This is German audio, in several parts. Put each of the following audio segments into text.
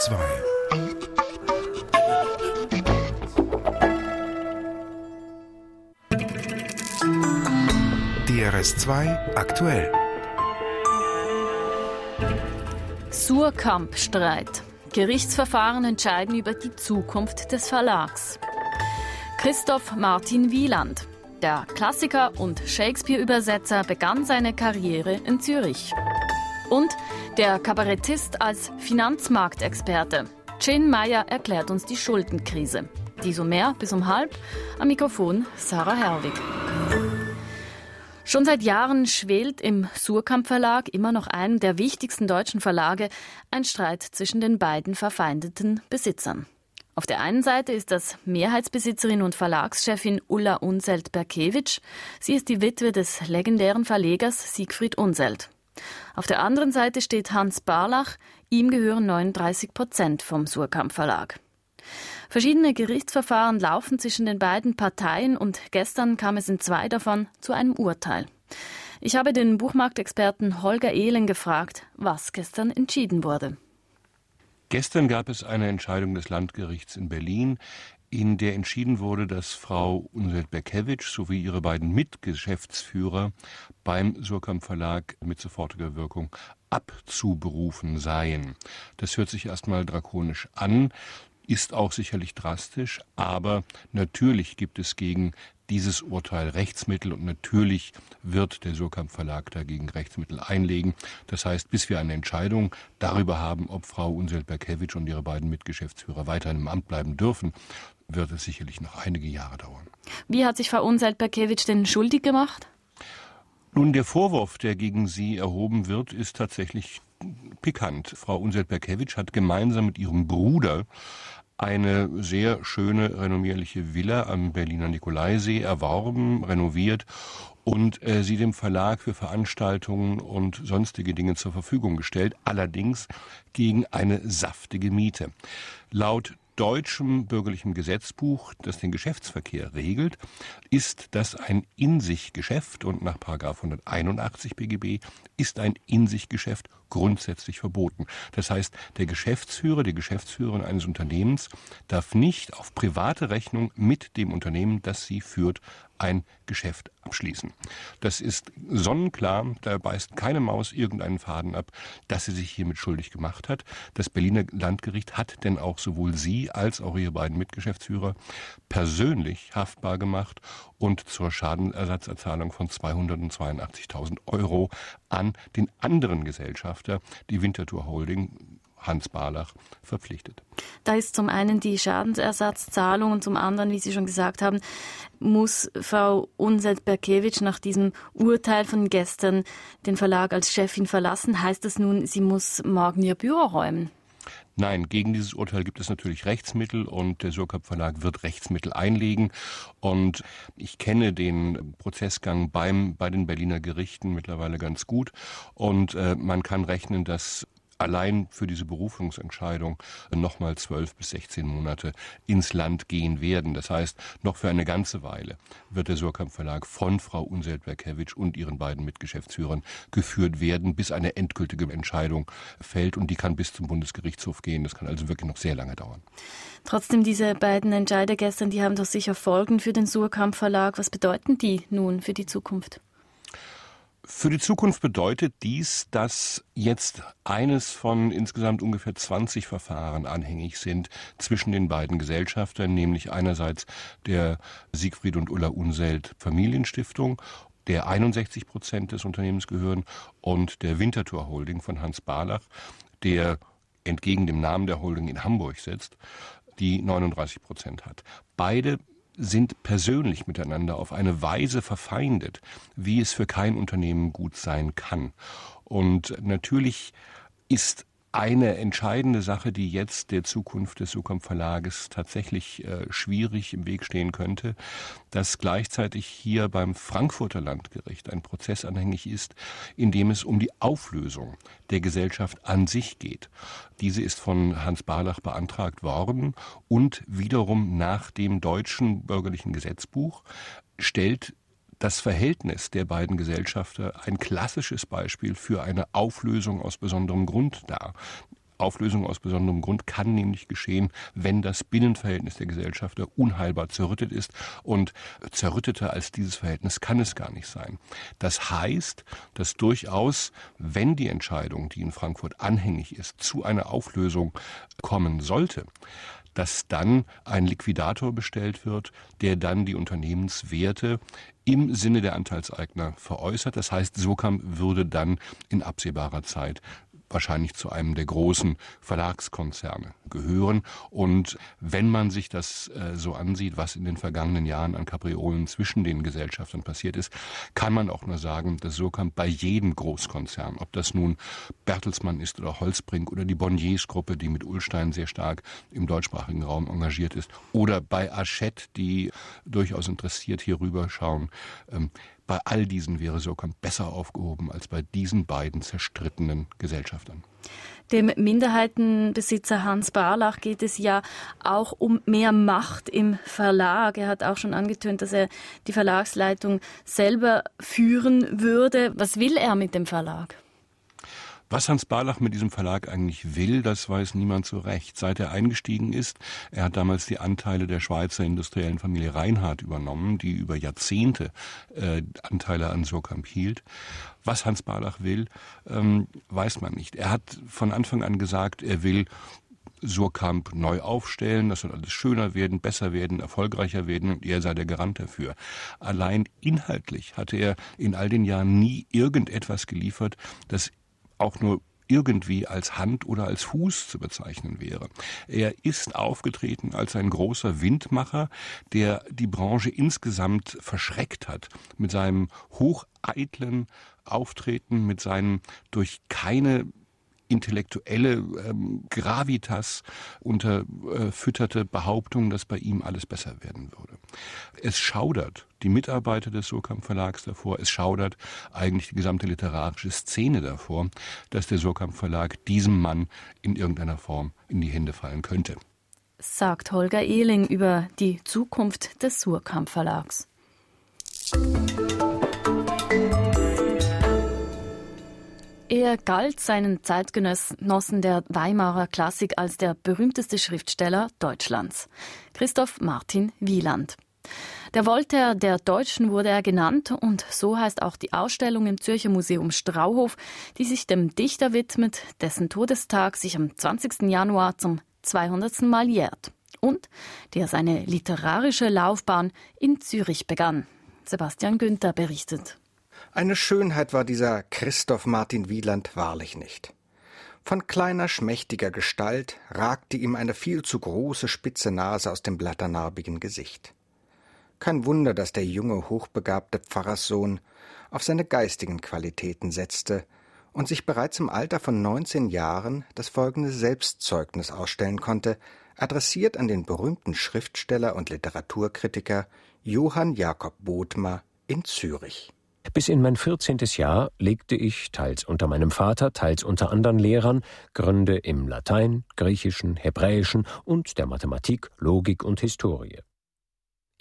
2 DRS2 aktuell Surkamp-Streit. Gerichtsverfahren entscheiden über die Zukunft des Verlags. Christoph Martin Wieland. Der Klassiker und Shakespeare-Übersetzer begann seine Karriere in Zürich. Und der Kabarettist als Finanzmarktexperte. Jane Meyer erklärt uns die Schuldenkrise. Dies um mehr bis um halb. Am Mikrofon Sarah Herwig. Schon seit Jahren schwelt im Surkamp Verlag, immer noch einem der wichtigsten deutschen Verlage, ein Streit zwischen den beiden verfeindeten Besitzern. Auf der einen Seite ist das Mehrheitsbesitzerin und Verlagschefin Ulla Unselt-Berkewitsch. Sie ist die Witwe des legendären Verlegers Siegfried Unselt. Auf der anderen Seite steht Hans Barlach. Ihm gehören 39 Prozent vom Surkamp Verlag. Verschiedene Gerichtsverfahren laufen zwischen den beiden Parteien und gestern kam es in zwei davon zu einem Urteil. Ich habe den Buchmarktexperten Holger Ehlen gefragt, was gestern entschieden wurde. Gestern gab es eine Entscheidung des Landgerichts in Berlin, in der entschieden wurde, dass Frau Unselt-Berkewitsch sowie ihre beiden Mitgeschäftsführer beim Surkamp Verlag mit sofortiger Wirkung abzuberufen seien. Das hört sich erstmal drakonisch an ist auch sicherlich drastisch, aber natürlich gibt es gegen dieses Urteil Rechtsmittel und natürlich wird der Surkamp Verlag dagegen Rechtsmittel einlegen. Das heißt, bis wir eine Entscheidung darüber haben, ob Frau Unseld-Berkewitsch und ihre beiden Mitgeschäftsführer weiter im Amt bleiben dürfen, wird es sicherlich noch einige Jahre dauern. Wie hat sich Frau Unseld-Berkewitsch denn schuldig gemacht? Nun, der Vorwurf, der gegen sie erhoben wird, ist tatsächlich pikant. Frau Unselt-Berkewitsch hat gemeinsam mit ihrem Bruder eine sehr schöne, renommierliche Villa am Berliner Nikolaisee erworben, renoviert und äh, sie dem Verlag für Veranstaltungen und sonstige Dinge zur Verfügung gestellt, allerdings gegen eine saftige Miete. Laut deutschem bürgerlichen Gesetzbuch, das den Geschäftsverkehr regelt, ist das ein In-sich-Geschäft und nach 181 BGB ist ein In-sich-Geschäft grundsätzlich verboten. Das heißt, der Geschäftsführer, die Geschäftsführerin eines Unternehmens darf nicht auf private Rechnung mit dem Unternehmen, das sie führt, ein Geschäft abschließen. Das ist sonnenklar, da beißt keine Maus irgendeinen Faden ab, dass sie sich hiermit schuldig gemacht hat. Das Berliner Landgericht hat denn auch sowohl sie als auch ihre beiden Mitgeschäftsführer persönlich haftbar gemacht und zur Schadenersatzerzahlung von 282.000 Euro an den anderen Gesellschafter, die Winterthur Holding, Hans Barlach verpflichtet. Da ist zum einen die Schadensersatzzahlung und zum anderen, wie Sie schon gesagt haben, muss Frau Unselt-Berkewitsch nach diesem Urteil von gestern den Verlag als Chefin verlassen. Heißt das nun, sie muss morgen ihr Büro räumen? Nein, gegen dieses Urteil gibt es natürlich Rechtsmittel und der Surkamp Verlag wird Rechtsmittel einlegen. Und ich kenne den Prozessgang beim, bei den Berliner Gerichten mittlerweile ganz gut. Und äh, man kann rechnen, dass allein für diese Berufungsentscheidung nochmal zwölf bis sechzehn Monate ins Land gehen werden. Das heißt, noch für eine ganze Weile wird der Surkamp Verlag von Frau Unselt-Berkewitsch und ihren beiden Mitgeschäftsführern geführt werden, bis eine endgültige Entscheidung fällt und die kann bis zum Bundesgerichtshof gehen. Das kann also wirklich noch sehr lange dauern. Trotzdem, diese beiden Entscheider gestern, die haben doch sicher Folgen für den Surkamp Verlag. Was bedeuten die nun für die Zukunft? Für die Zukunft bedeutet dies, dass jetzt eines von insgesamt ungefähr 20 Verfahren anhängig sind zwischen den beiden Gesellschaftern, nämlich einerseits der Siegfried und Ulla Unselt Familienstiftung der 61 Prozent des Unternehmens gehören und der Winterthur Holding von Hans Barlach, der entgegen dem Namen der Holding in Hamburg sitzt, die 39 Prozent hat. Beide sind persönlich miteinander auf eine Weise verfeindet, wie es für kein Unternehmen gut sein kann. Und natürlich ist eine entscheidende Sache, die jetzt der Zukunft des Sukamp Verlages tatsächlich äh, schwierig im Weg stehen könnte, dass gleichzeitig hier beim Frankfurter Landgericht ein Prozess anhängig ist, in dem es um die Auflösung der Gesellschaft an sich geht. Diese ist von Hans Barlach beantragt worden und wiederum nach dem deutschen bürgerlichen Gesetzbuch stellt das Verhältnis der beiden Gesellschafter ein klassisches Beispiel für eine Auflösung aus besonderem Grund dar. Auflösung aus besonderem Grund kann nämlich geschehen, wenn das Binnenverhältnis der Gesellschafter unheilbar zerrüttet ist und zerrütteter als dieses Verhältnis kann es gar nicht sein. Das heißt, dass durchaus, wenn die Entscheidung, die in Frankfurt anhängig ist, zu einer Auflösung kommen sollte, dass dann ein Liquidator bestellt wird, der dann die Unternehmenswerte im Sinne der Anteilseigner veräußert. Das heißt, Sokam würde dann in absehbarer Zeit wahrscheinlich zu einem der großen Verlagskonzerne gehören. Und wenn man sich das äh, so ansieht, was in den vergangenen Jahren an Kapriolen zwischen den Gesellschaftern passiert ist, kann man auch nur sagen, dass Surkamp bei jedem Großkonzern, ob das nun Bertelsmann ist oder Holzbrink oder die Bonniers-Gruppe, die mit Ullstein sehr stark im deutschsprachigen Raum engagiert ist, oder bei Hachette, die durchaus interessiert hier rüberschauen, ähm, bei all diesen wäre Sokam besser aufgehoben als bei diesen beiden zerstrittenen Gesellschaftern. Dem Minderheitenbesitzer Hans Barlach geht es ja auch um mehr Macht im Verlag. Er hat auch schon angetönt, dass er die Verlagsleitung selber führen würde. Was will er mit dem Verlag? Was Hans Barlach mit diesem Verlag eigentlich will, das weiß niemand so recht. Seit er eingestiegen ist, er hat damals die Anteile der Schweizer industriellen Familie Reinhardt übernommen, die über Jahrzehnte äh, Anteile an Surkamp hielt. Was Hans Barlach will, ähm, weiß man nicht. Er hat von Anfang an gesagt, er will Surkamp neu aufstellen, das soll alles schöner werden, besser werden, erfolgreicher werden und er sei der Garant dafür. Allein inhaltlich hatte er in all den Jahren nie irgendetwas geliefert, das auch nur irgendwie als Hand oder als Fuß zu bezeichnen wäre. Er ist aufgetreten als ein großer Windmacher, der die Branche insgesamt verschreckt hat mit seinem hocheitlen Auftreten, mit seinen durch keine intellektuelle ähm, Gravitas unterfütterte Behauptung, dass bei ihm alles besser werden würde. Es schaudert die Mitarbeiter des Surkamp Verlags davor, es schaudert eigentlich die gesamte literarische Szene davor, dass der Surkamp Verlag diesem Mann in irgendeiner Form in die Hände fallen könnte. Sagt Holger Ehling über die Zukunft des Surkamp Verlags. Er galt seinen Zeitgenossen der Weimarer Klassik als der berühmteste Schriftsteller Deutschlands, Christoph Martin Wieland. Der Voltaire der Deutschen wurde er genannt und so heißt auch die Ausstellung im Zürcher Museum Strauhof, die sich dem Dichter widmet, dessen Todestag sich am 20. Januar zum 200. Mal jährt und der seine literarische Laufbahn in Zürich begann. Sebastian Günther berichtet. Eine Schönheit war dieser Christoph Martin Wieland wahrlich nicht. Von kleiner, schmächtiger Gestalt ragte ihm eine viel zu große spitze Nase aus dem blatternarbigen Gesicht. Kein Wunder, dass der junge, hochbegabte Pfarrerssohn auf seine geistigen Qualitäten setzte und sich bereits im Alter von neunzehn Jahren das folgende Selbstzeugnis ausstellen konnte, adressiert an den berühmten Schriftsteller und Literaturkritiker Johann Jakob Bodmer in Zürich. Bis in mein vierzehntes Jahr legte ich, teils unter meinem Vater, teils unter anderen Lehrern, Gründe im Latein, Griechischen, Hebräischen und der Mathematik, Logik und Historie.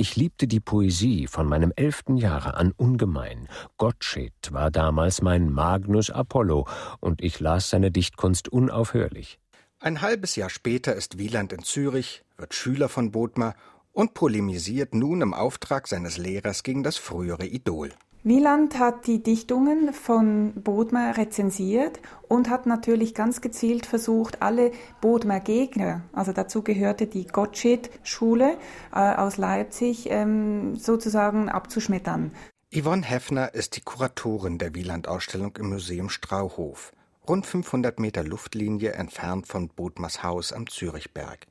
Ich liebte die Poesie von meinem elften Jahre an ungemein. Gottsched war damals mein Magnus Apollo, und ich las seine Dichtkunst unaufhörlich. Ein halbes Jahr später ist Wieland in Zürich, wird Schüler von Bodmer und polemisiert nun im Auftrag seines Lehrers gegen das frühere Idol. Wieland hat die Dichtungen von Bodmer rezensiert und hat natürlich ganz gezielt versucht, alle Bodmer Gegner, also dazu gehörte die Gottsched-Schule äh, aus Leipzig, ähm, sozusagen abzuschmettern. Yvonne Heffner ist die Kuratorin der Wieland-Ausstellung im Museum Strauhof, rund 500 Meter Luftlinie entfernt von Bodmers Haus am Zürichberg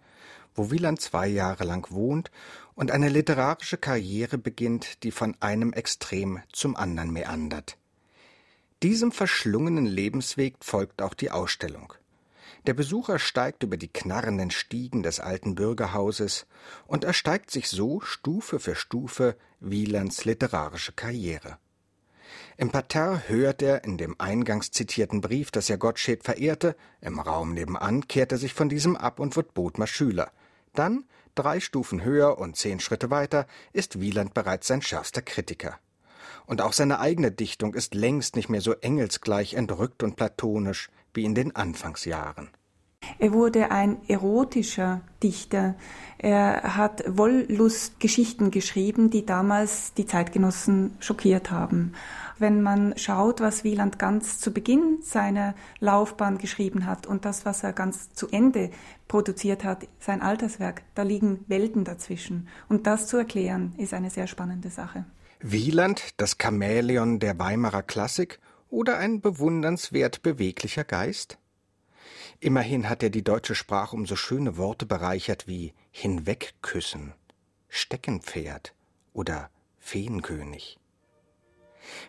wo Wieland zwei Jahre lang wohnt und eine literarische Karriere beginnt, die von einem Extrem zum anderen meandert. Diesem verschlungenen Lebensweg folgt auch die Ausstellung. Der Besucher steigt über die knarrenden Stiegen des alten Bürgerhauses und ersteigt sich so Stufe für Stufe Wielands literarische Karriere. Im Parterre hört er in dem eingangs zitierten Brief, dass er Gottsched verehrte, im Raum nebenan kehrt er sich von diesem ab und wird Bodmer Schüler. Dann Drei Stufen höher und zehn Schritte weiter ist Wieland bereits sein schärfster Kritiker. Und auch seine eigene Dichtung ist längst nicht mehr so engelsgleich entrückt und platonisch wie in den Anfangsjahren. Er wurde ein erotischer Dichter. Er hat Wollustgeschichten geschrieben, die damals die Zeitgenossen schockiert haben. Wenn man schaut, was Wieland ganz zu Beginn seiner Laufbahn geschrieben hat und das, was er ganz zu Ende produziert hat, sein Alterswerk, da liegen Welten dazwischen. Und das zu erklären, ist eine sehr spannende Sache. Wieland, das Chamäleon der Weimarer Klassik oder ein bewundernswert beweglicher Geist? Immerhin hat er die deutsche Sprache um so schöne Worte bereichert wie Hinwegküssen, Steckenpferd oder Feenkönig.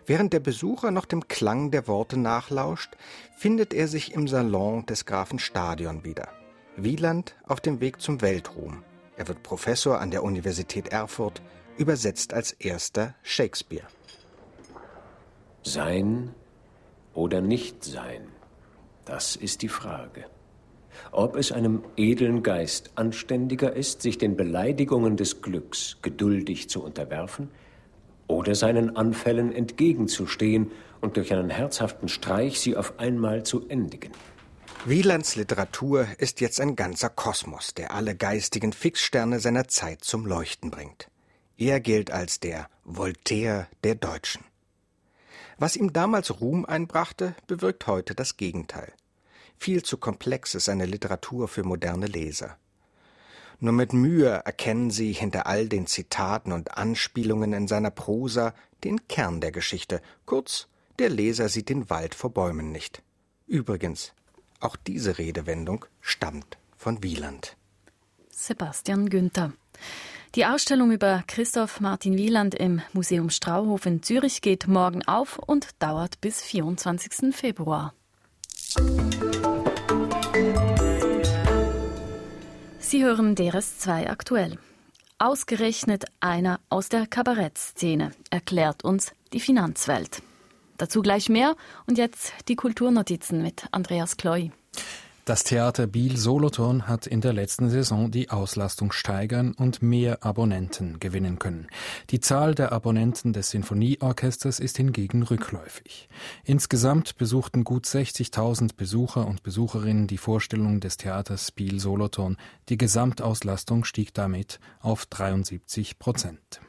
Während der Besucher noch dem Klang der Worte nachlauscht, findet er sich im Salon des Grafen Stadion wieder. Wieland auf dem Weg zum Weltruhm. Er wird Professor an der Universität Erfurt, übersetzt als erster Shakespeare. Sein oder nicht sein, das ist die Frage. Ob es einem edlen Geist anständiger ist, sich den Beleidigungen des Glücks geduldig zu unterwerfen, oder seinen Anfällen entgegenzustehen und durch einen herzhaften Streich sie auf einmal zu endigen. Wielands Literatur ist jetzt ein ganzer Kosmos, der alle geistigen Fixsterne seiner Zeit zum Leuchten bringt. Er gilt als der Voltaire der Deutschen. Was ihm damals Ruhm einbrachte, bewirkt heute das Gegenteil. Viel zu komplex ist seine Literatur für moderne Leser. Nur mit Mühe erkennen sie hinter all den Zitaten und Anspielungen in seiner Prosa den Kern der Geschichte. Kurz, der Leser sieht den Wald vor Bäumen nicht. Übrigens, auch diese Redewendung stammt von Wieland. Sebastian Günther. Die Ausstellung über Christoph Martin Wieland im Museum Strauhof in Zürich geht morgen auf und dauert bis 24. Februar. Sie hören DRS2 aktuell. Ausgerechnet einer aus der Kabarettszene erklärt uns die Finanzwelt. Dazu gleich mehr und jetzt die Kulturnotizen mit Andreas Kloy. Das Theater Biel Solothurn hat in der letzten Saison die Auslastung steigern und mehr Abonnenten gewinnen können. Die Zahl der Abonnenten des Sinfonieorchesters ist hingegen rückläufig. Insgesamt besuchten gut 60.000 Besucher und Besucherinnen die Vorstellung des Theaters Biel Solothurn. Die Gesamtauslastung stieg damit auf 73 Prozent.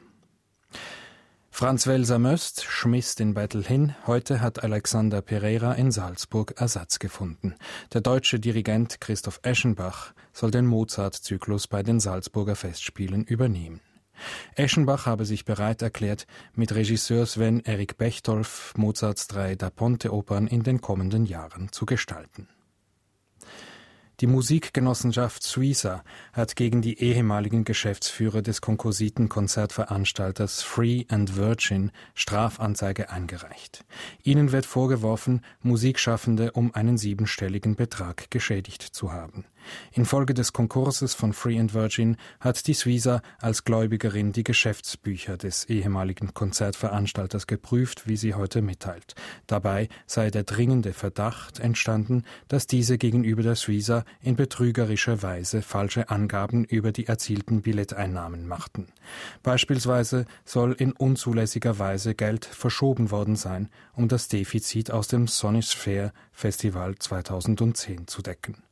Franz Welser Möst schmiss den Battle hin. Heute hat Alexander Pereira in Salzburg Ersatz gefunden. Der deutsche Dirigent Christoph Eschenbach soll den Mozart-Zyklus bei den Salzburger Festspielen übernehmen. Eschenbach habe sich bereit erklärt, mit Regisseur Sven Erik Bechtolf Mozarts drei Da Ponte-Opern in den kommenden Jahren zu gestalten. Die Musikgenossenschaft Suiza hat gegen die ehemaligen Geschäftsführer des Konkursitenkonzertveranstalters Free and Virgin Strafanzeige eingereicht. Ihnen wird vorgeworfen, Musikschaffende um einen siebenstelligen Betrag geschädigt zu haben. Infolge des Konkurses von Free and Virgin hat die Suiza als Gläubigerin die Geschäftsbücher des ehemaligen Konzertveranstalters geprüft, wie sie heute mitteilt. Dabei sei der dringende Verdacht entstanden, dass diese gegenüber der Suiza in betrügerischer Weise falsche Angaben über die erzielten Billetteinnahmen machten. Beispielsweise soll in unzulässiger Weise Geld verschoben worden sein, um das Defizit aus dem Sonisphere Festival 2010 zu decken.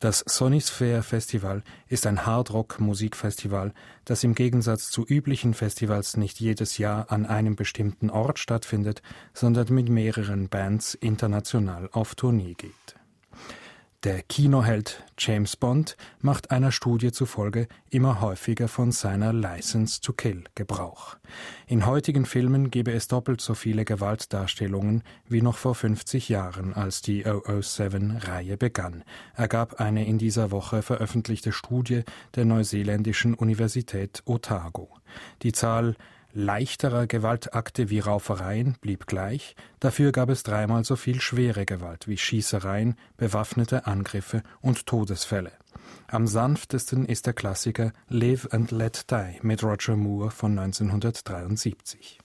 Das Sonisphere Festival ist ein Hardrock-Musikfestival, das im Gegensatz zu üblichen Festivals nicht jedes Jahr an einem bestimmten Ort stattfindet, sondern mit mehreren Bands international auf Tournee geht. Der Kinoheld James Bond macht einer Studie zufolge immer häufiger von seiner License to Kill Gebrauch. In heutigen Filmen gebe es doppelt so viele Gewaltdarstellungen wie noch vor 50 Jahren, als die 007-Reihe begann, ergab eine in dieser Woche veröffentlichte Studie der neuseeländischen Universität Otago. Die Zahl leichterer Gewaltakte wie Raufereien blieb gleich, dafür gab es dreimal so viel schwere Gewalt wie Schießereien, bewaffnete Angriffe und Todesfälle. Am sanftesten ist der Klassiker Live and Let Die mit Roger Moore von 1973.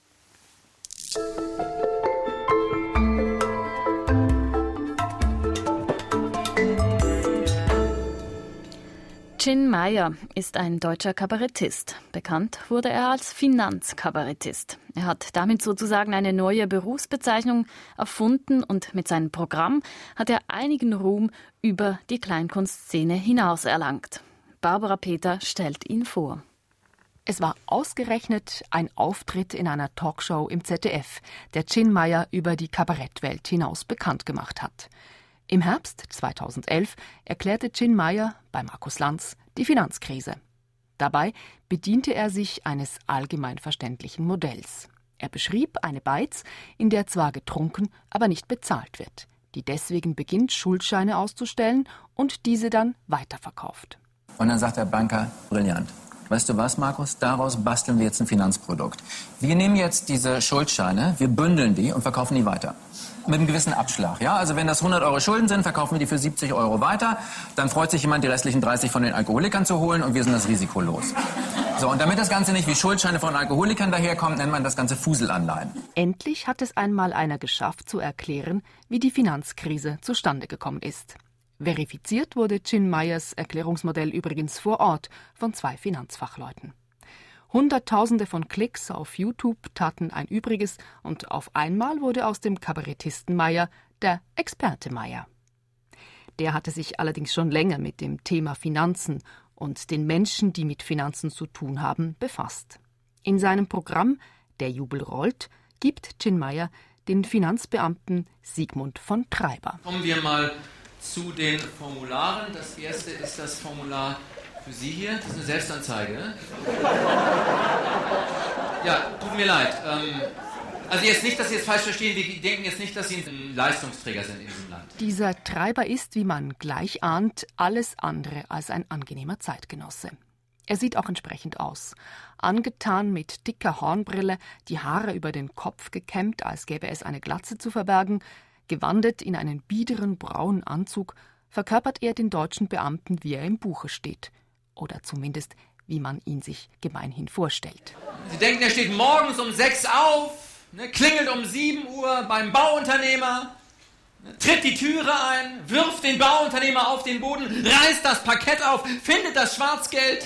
Chin Meyer ist ein deutscher Kabarettist. Bekannt wurde er als Finanzkabarettist. Er hat damit sozusagen eine neue Berufsbezeichnung erfunden und mit seinem Programm hat er einigen Ruhm über die Kleinkunstszene hinaus erlangt. Barbara Peter stellt ihn vor. Es war ausgerechnet ein Auftritt in einer Talkshow im ZDF, der Chin Meyer über die Kabarettwelt hinaus bekannt gemacht hat. Im Herbst 2011 erklärte Chin Meyer bei Markus Lanz die Finanzkrise. Dabei bediente er sich eines allgemein verständlichen Modells. Er beschrieb eine Beiz, in der zwar getrunken, aber nicht bezahlt wird, die deswegen beginnt, Schuldscheine auszustellen und diese dann weiterverkauft. Und dann sagt der Banker, brillant. Weißt du was, Markus? Daraus basteln wir jetzt ein Finanzprodukt. Wir nehmen jetzt diese Schuldscheine, wir bündeln die und verkaufen die weiter mit einem gewissen Abschlag. Ja? Also wenn das 100 Euro Schulden sind, verkaufen wir die für 70 Euro weiter. Dann freut sich jemand, die restlichen 30 von den Alkoholikern zu holen und wir sind das Risiko los. So, und damit das Ganze nicht wie Schuldscheine von Alkoholikern daherkommt, nennt man das Ganze Fuselanleihen. Endlich hat es einmal einer geschafft zu erklären, wie die Finanzkrise zustande gekommen ist. Verifiziert wurde Chin Meyers Erklärungsmodell übrigens vor Ort von zwei Finanzfachleuten. Hunderttausende von Klicks auf YouTube taten ein Übriges und auf einmal wurde aus dem Kabarettisten Meier der Experte Meier. Der hatte sich allerdings schon länger mit dem Thema Finanzen und den Menschen, die mit Finanzen zu tun haben, befasst. In seinem Programm Der Jubel rollt gibt Chin Meier den Finanzbeamten Sigmund von Treiber. Kommen wir mal zu den Formularen. Das erste ist das Formular für Sie hier, das ist eine Selbstanzeige. Ja, tut mir leid. Ähm, also jetzt nicht, dass Sie es falsch verstehen, wir denken jetzt nicht, dass Sie ein Leistungsträger sind in diesem Land. Dieser Treiber ist, wie man gleich ahnt, alles andere als ein angenehmer Zeitgenosse. Er sieht auch entsprechend aus. Angetan mit dicker Hornbrille, die Haare über den Kopf gekämmt, als gäbe es eine Glatze zu verbergen, gewandet in einen biederen braunen Anzug, verkörpert er den deutschen Beamten, wie er im Buche steht oder zumindest wie man ihn sich gemeinhin vorstellt. Sie denken, er steht morgens um sechs auf, ne, klingelt um sieben Uhr beim Bauunternehmer, ne, tritt die Türe ein, wirft den Bauunternehmer auf den Boden, reißt das Parkett auf, findet das Schwarzgeld,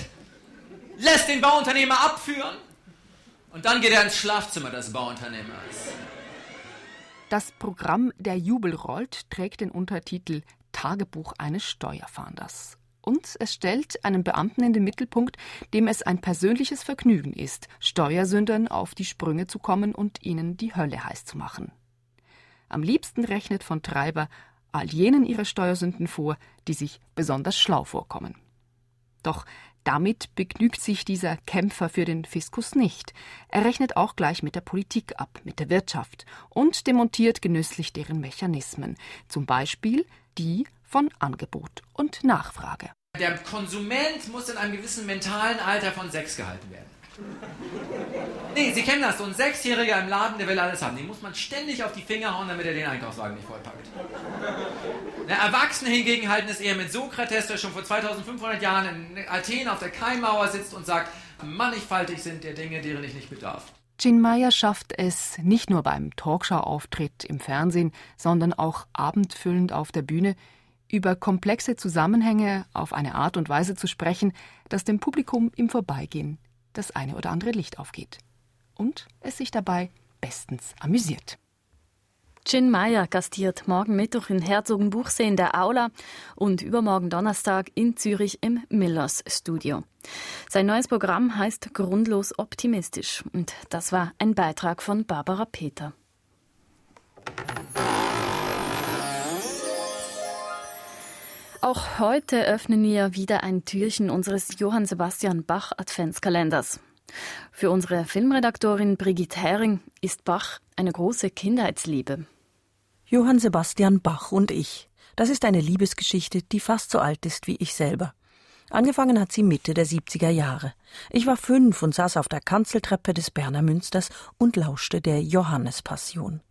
lässt den Bauunternehmer abführen und dann geht er ins Schlafzimmer des Bauunternehmers. Das Programm Der Jubel rollt trägt den Untertitel Tagebuch eines Steuerfahnders und es stellt einen Beamten in den Mittelpunkt, dem es ein persönliches Vergnügen ist, Steuersündern auf die Sprünge zu kommen und ihnen die Hölle heiß zu machen. Am liebsten rechnet von Treiber all jenen ihre Steuersünden vor, die sich besonders schlau vorkommen. Doch damit begnügt sich dieser Kämpfer für den Fiskus nicht. Er rechnet auch gleich mit der Politik ab, mit der Wirtschaft und demontiert genüsslich deren Mechanismen, zum Beispiel die von Angebot und Nachfrage. Der Konsument muss in einem gewissen mentalen Alter von sechs gehalten werden. Nee, Sie kennen das, so ein Sechsjähriger im Laden, der will alles haben. Den muss man ständig auf die Finger hauen, damit er den Einkaufswagen nicht vollpackt. Erwachsene hingegen halten es eher mit Sokrates, der schon vor 2500 Jahren in Athen auf der Kaimauer sitzt und sagt, mannigfaltig sind der Dinge, deren ich nicht bedarf. Meyer schafft es nicht nur beim Talkshow-Auftritt im Fernsehen, sondern auch abendfüllend auf der Bühne, über komplexe Zusammenhänge auf eine Art und Weise zu sprechen, dass dem Publikum im Vorbeigehen das eine oder andere Licht aufgeht. Und es sich dabei bestens amüsiert. Jin Meyer gastiert morgen Mittwoch in Herzogenbuchsee in der Aula und übermorgen Donnerstag in Zürich im Millers Studio. Sein neues Programm heißt Grundlos optimistisch und das war ein Beitrag von Barbara Peter. Auch heute öffnen wir wieder ein Türchen unseres Johann Sebastian Bach Adventskalenders. Für unsere Filmredaktorin Brigitte Hering ist Bach eine große Kindheitsliebe. Johann Sebastian Bach und ich. Das ist eine Liebesgeschichte, die fast so alt ist wie ich selber. Angefangen hat sie Mitte der 70er Jahre. Ich war fünf und saß auf der Kanzeltreppe des Berner Münsters und lauschte der Johannespassion.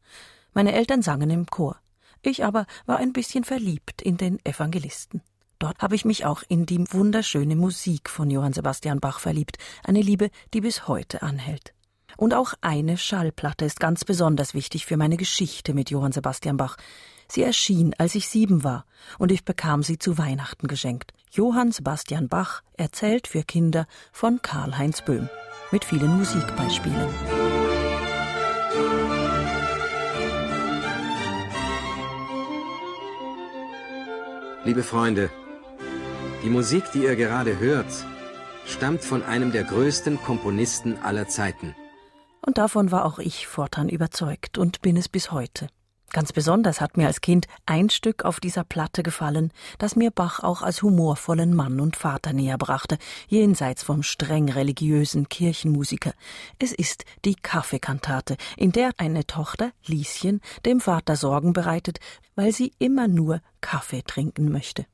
Meine Eltern sangen im Chor. Ich aber war ein bisschen verliebt in den Evangelisten. Dort habe ich mich auch in die wunderschöne Musik von Johann Sebastian Bach verliebt, eine Liebe, die bis heute anhält. Und auch eine Schallplatte ist ganz besonders wichtig für meine Geschichte mit Johann Sebastian Bach. Sie erschien, als ich sieben war, und ich bekam sie zu Weihnachten geschenkt. Johann Sebastian Bach erzählt für Kinder von Karl-Heinz Böhm mit vielen Musikbeispielen. Liebe Freunde, die Musik, die ihr gerade hört, stammt von einem der größten Komponisten aller Zeiten. Und davon war auch ich fortan überzeugt und bin es bis heute. Ganz besonders hat mir als Kind ein Stück auf dieser Platte gefallen, das mir Bach auch als humorvollen Mann und Vater näher brachte, jenseits vom streng religiösen Kirchenmusiker. Es ist die Kaffeekantate, in der eine Tochter, Lieschen, dem Vater Sorgen bereitet, weil sie immer nur Kaffee trinken möchte.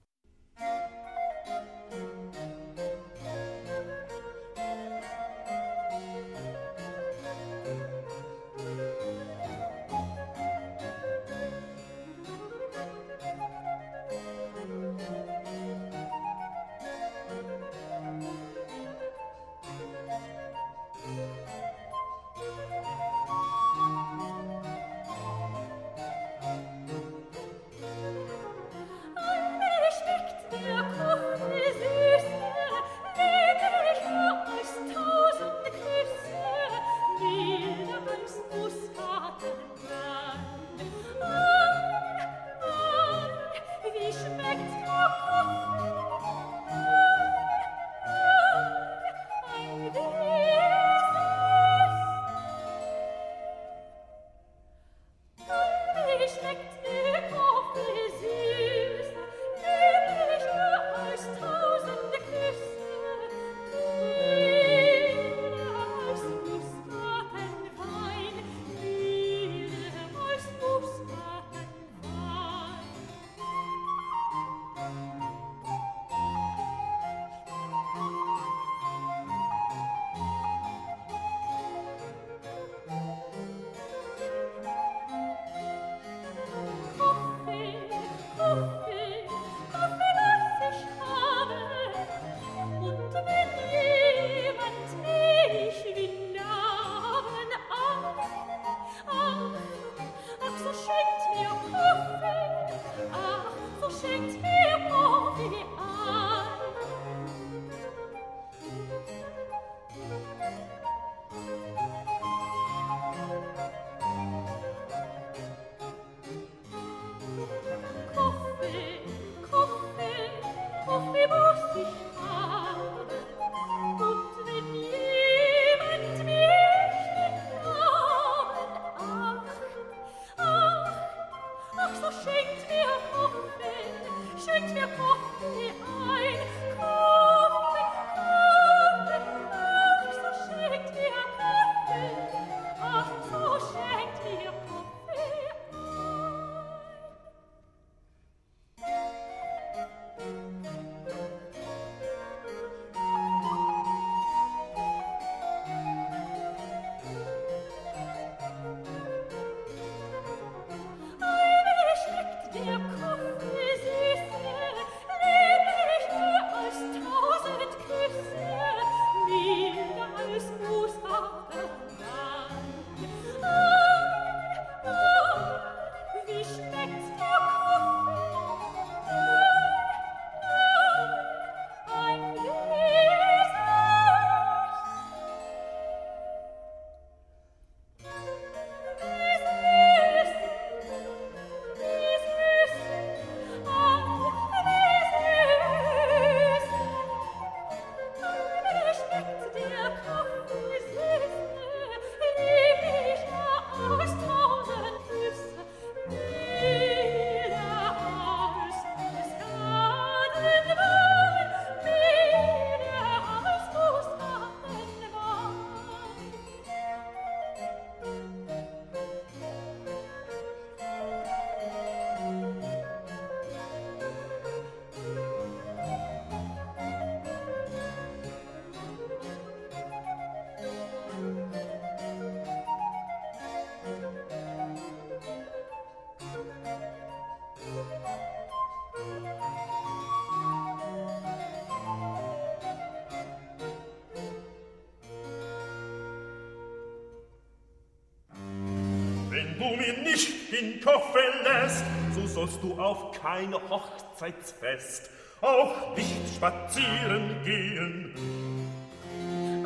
Du mir nicht in Koffer lässt, so sollst du auf keine Hochzeitsfest, auch nicht spazieren gehen.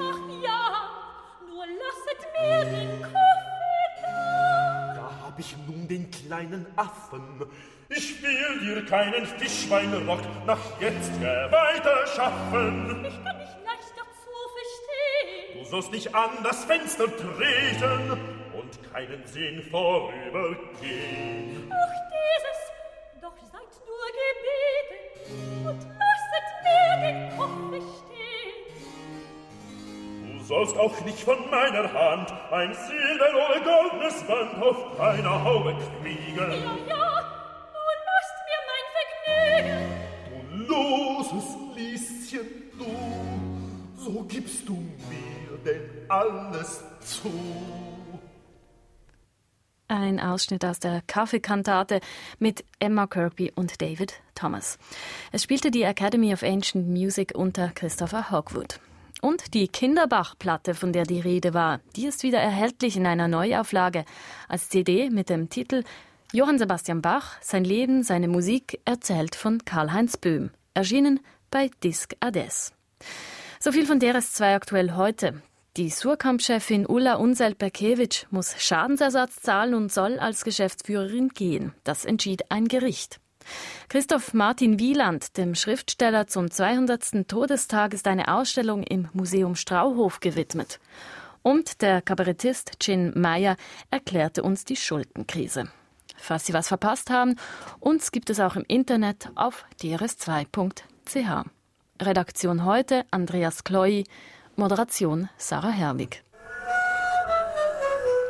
Ach ja, nur lasset mir den Koffer da. Da hab ich nun den kleinen Affen. Ich will dir keinen Fischbeinrock nach jetzt weiter schaffen. Ich kann mich leicht dazu verstehen. Du sollst nicht an das Fenster treten und keinen Sinn vorübergehen. Ach, dieses, doch seid nur gebeten und lasset mir den Koffer stehen. Du sollst auch nicht von meiner Hand ein Silber- oder goldenes Band auf deiner Haube kriegen. Ja, ja, nur lasst mir mein Vergnügen. Du loses Lieschen, du, so gibst du mir denn alles zu. Ein Ausschnitt aus der Kaffeekantate mit Emma Kirby und David Thomas. Es spielte die Academy of Ancient Music unter Christopher Hogwood. Und die Kinderbach-Platte, von der die Rede war, die ist wieder erhältlich in einer Neuauflage als CD mit dem Titel Johann Sebastian Bach, sein Leben, seine Musik, erzählt von Karl-Heinz Böhm, erschienen bei Disc Ades. So viel von DRS2 aktuell heute. Die Surkamp-Chefin Ulla Unseld-Berkewitsch muss Schadensersatz zahlen und soll als Geschäftsführerin gehen. Das entschied ein Gericht. Christoph Martin Wieland, dem Schriftsteller zum 200. Todestag, ist eine Ausstellung im Museum Strauhof gewidmet. Und der Kabarettist Chin Meyer erklärte uns die Schuldenkrise. Falls Sie was verpasst haben, uns gibt es auch im Internet auf drs2.ch. Redaktion heute Andreas Kloy, Moderation Sarah Herwig.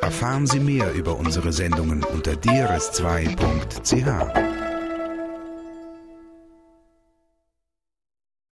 Erfahren Sie mehr über unsere Sendungen unter drs2.ch.